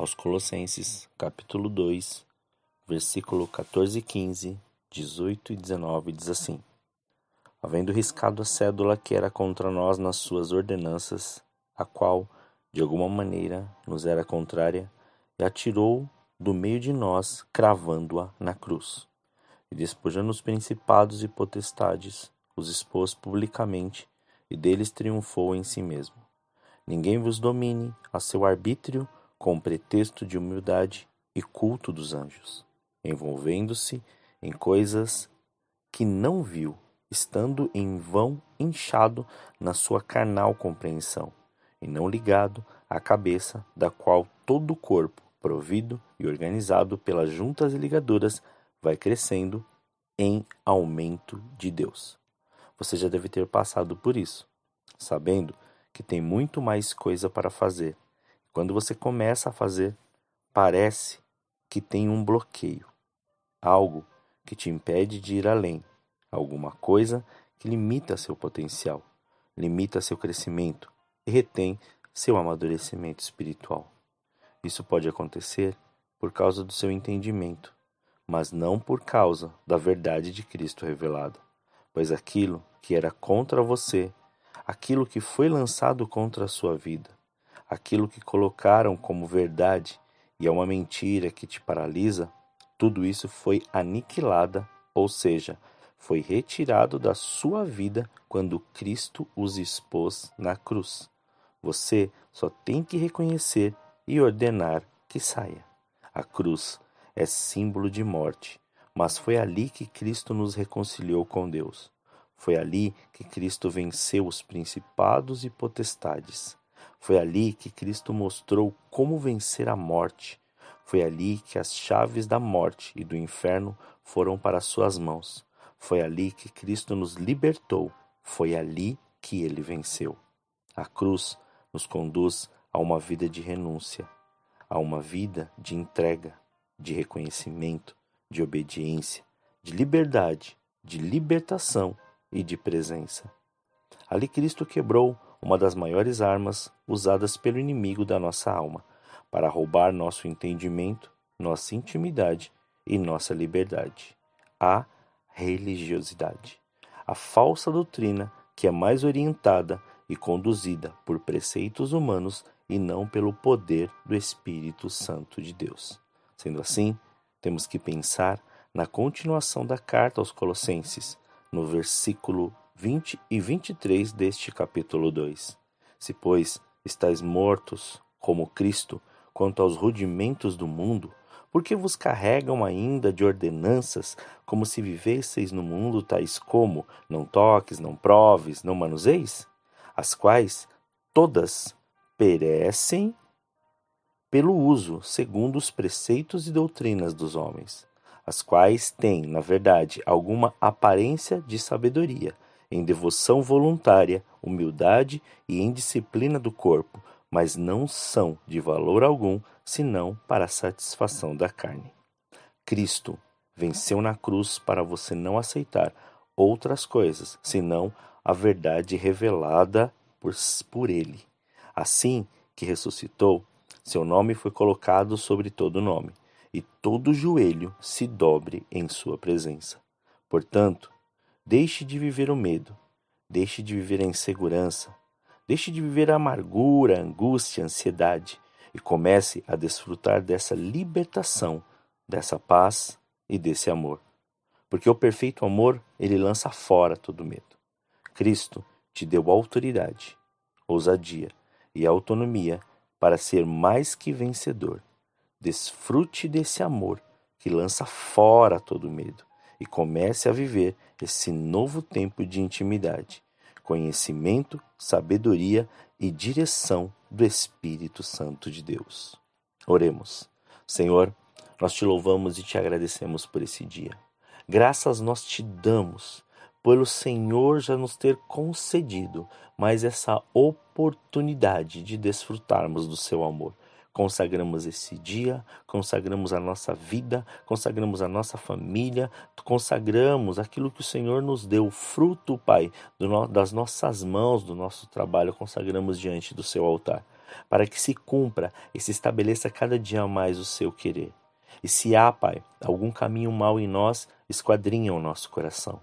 aos Colossenses, capítulo 2, versículo 14 e 15, 18 e 19, diz assim: Havendo riscado a cédula que era contra nós nas suas ordenanças, a qual, de alguma maneira, nos era contrária, e atirou do meio de nós, cravando-a na cruz. E despojando os principados e potestades, os expôs publicamente, e deles triunfou em si mesmo. Ninguém vos domine a seu arbítrio com pretexto de humildade e culto dos anjos, envolvendo-se em coisas que não viu, estando em vão inchado na sua carnal compreensão, e não ligado à cabeça, da qual todo o corpo, provido e organizado pelas juntas e ligaduras, vai crescendo em aumento de Deus. Você já deve ter passado por isso, sabendo que tem muito mais coisa para fazer quando você começa a fazer, parece que tem um bloqueio, algo que te impede de ir além, alguma coisa que limita seu potencial, limita seu crescimento e retém seu amadurecimento espiritual. Isso pode acontecer por causa do seu entendimento, mas não por causa da verdade de Cristo revelada, pois aquilo que era contra você, aquilo que foi lançado contra a sua vida, aquilo que colocaram como verdade e é uma mentira que te paralisa, tudo isso foi aniquilada, ou seja, foi retirado da sua vida quando Cristo os expôs na cruz. Você só tem que reconhecer e ordenar que saia. A cruz é símbolo de morte, mas foi ali que Cristo nos reconciliou com Deus. Foi ali que Cristo venceu os principados e potestades. Foi ali que Cristo mostrou como vencer a morte. Foi ali que as chaves da morte e do inferno foram para suas mãos. Foi ali que Cristo nos libertou. Foi ali que ele venceu. A cruz nos conduz a uma vida de renúncia, a uma vida de entrega, de reconhecimento, de obediência, de liberdade, de libertação e de presença. Ali Cristo quebrou uma das maiores armas usadas pelo inimigo da nossa alma para roubar nosso entendimento, nossa intimidade e nossa liberdade. A religiosidade. A falsa doutrina que é mais orientada e conduzida por preceitos humanos e não pelo poder do Espírito Santo de Deus. Sendo assim, temos que pensar na continuação da carta aos Colossenses, no versículo 20 e 23 deste capítulo 2. Se, pois, estáis mortos, como Cristo, quanto aos rudimentos do mundo, por que vos carregam ainda de ordenanças, como se vivesseis no mundo, tais como não toques, não proves, não manuseis? As quais todas perecem pelo uso, segundo os preceitos e doutrinas dos homens, as quais têm, na verdade, alguma aparência de sabedoria, em devoção voluntária, humildade e em disciplina do corpo, mas não são de valor algum senão para a satisfação da carne. Cristo venceu na cruz para você não aceitar outras coisas senão a verdade revelada por, por Ele. Assim que ressuscitou, seu nome foi colocado sobre todo nome, e todo joelho se dobre em sua presença. Portanto, Deixe de viver o medo, deixe de viver a insegurança, deixe de viver a amargura, a angústia, a ansiedade e comece a desfrutar dessa libertação, dessa paz e desse amor. Porque o perfeito amor, ele lança fora todo medo. Cristo te deu autoridade, ousadia e autonomia para ser mais que vencedor. Desfrute desse amor que lança fora todo medo e comece a viver esse novo tempo de intimidade, conhecimento, sabedoria e direção do Espírito Santo de Deus. Oremos. Senhor, nós te louvamos e te agradecemos por esse dia. Graças nós te damos pelo Senhor já nos ter concedido mais essa oportunidade de desfrutarmos do seu amor. Consagramos esse dia, consagramos a nossa vida, consagramos a nossa família, consagramos aquilo que o Senhor nos deu, fruto, Pai, no, das nossas mãos, do nosso trabalho, consagramos diante do seu altar, para que se cumpra e se estabeleça cada dia mais o seu querer. E se há, Pai, algum caminho mal em nós, esquadrinha o nosso coração.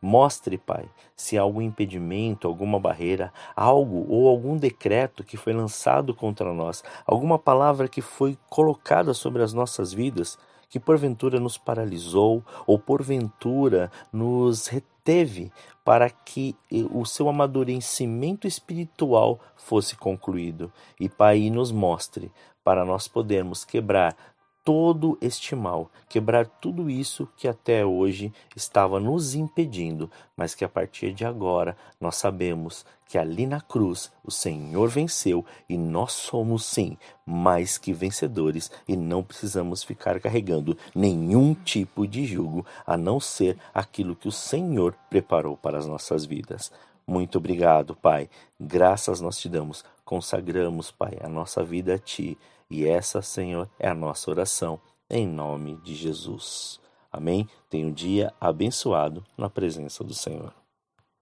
Mostre, Pai, se há algum impedimento, alguma barreira, algo ou algum decreto que foi lançado contra nós, alguma palavra que foi colocada sobre as nossas vidas, que porventura nos paralisou ou porventura nos reteve para que o seu amadurecimento espiritual fosse concluído. E Pai, nos mostre para nós podermos quebrar todo este mal, quebrar tudo isso que até hoje estava nos impedindo, mas que a partir de agora nós sabemos que ali na cruz o Senhor venceu e nós somos sim mais que vencedores e não precisamos ficar carregando nenhum tipo de jugo a não ser aquilo que o Senhor preparou para as nossas vidas. Muito obrigado, Pai. Graças nós te damos. Consagramos, Pai, a nossa vida a ti e essa, Senhor, é a nossa oração, em nome de Jesus. Amém? Tenha um dia abençoado na presença do Senhor.